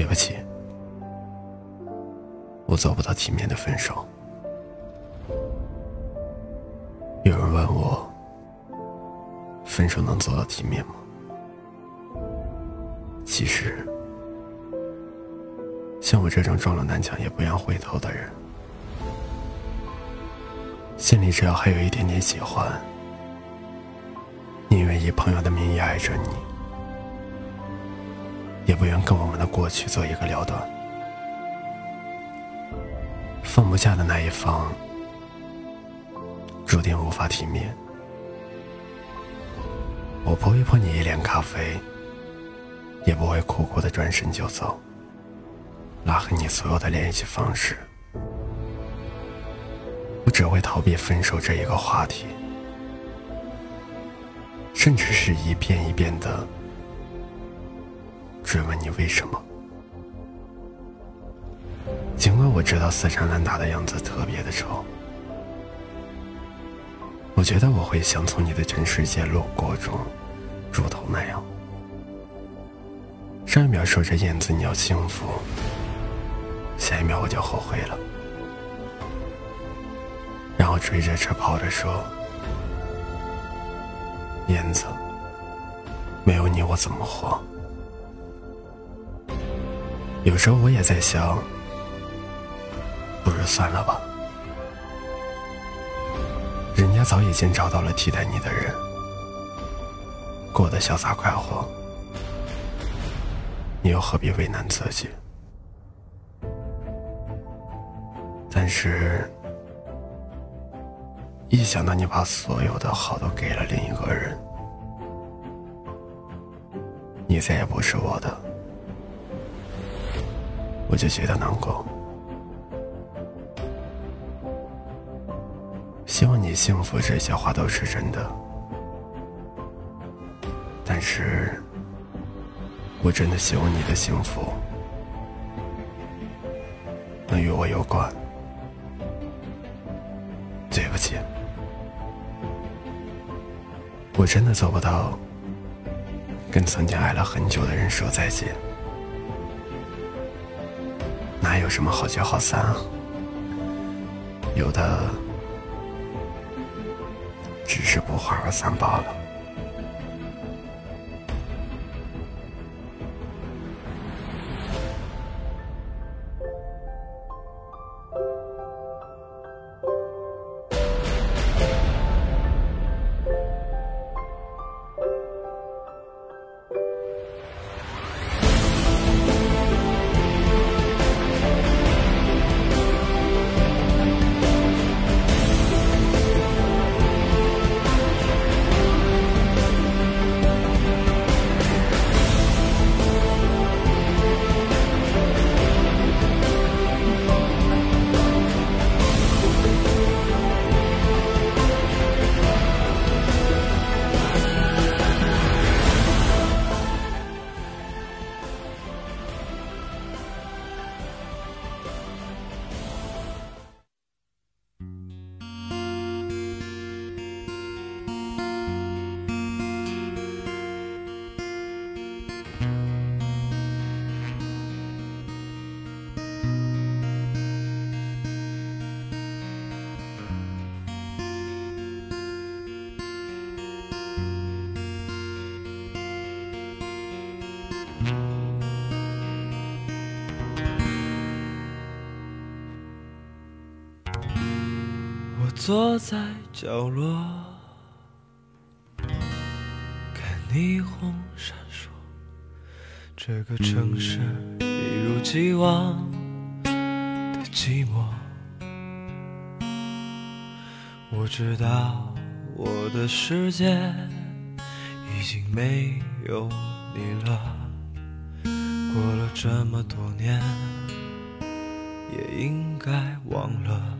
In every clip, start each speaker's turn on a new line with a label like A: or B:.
A: 对不起，我做不到体面的分手。有人问我，分手能做到体面吗？其实，像我这种撞了南墙也不愿回头的人，心里只要还有一点点喜欢，宁愿以朋友的名义爱着你。也不愿跟我们的过去做一个了断。放不下的那一方，注定无法体面。我泼一泼你一脸咖啡，也不会苦苦的转身就走，拉黑你所有的联系方式。我只会逃避分手这一个话题，甚至是一遍一遍的。追问你为什么？尽管我知道死缠烂打的样子特别的丑，我觉得我会像从你的全世界路过中猪头那样，上一秒说着燕子你要幸福，下一秒我就后悔了，然后追着车跑着说：“燕子，没有你我怎么活？”有时候我也在想，不如算了吧。人家早已经找到了替代你的人，过得潇洒快活，你又何必为难自己？但是，一想到你把所有的好都给了另一个人，你再也不是我的。我就觉得难过，希望你幸福，这些话都是真的。但是，我真的希望你的幸福能与我有关。对不起，我真的做不到跟曾经爱了很久的人说再见。哪有什么好聚好散啊？有的只是不欢而散罢了。
B: 坐在角落，看霓虹闪烁，这个城市一如既往的寂寞。我知道我的世界已经没有你了，过了这么多年，也应该忘了。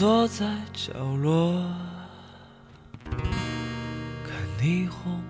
B: 坐在角落，看霓虹。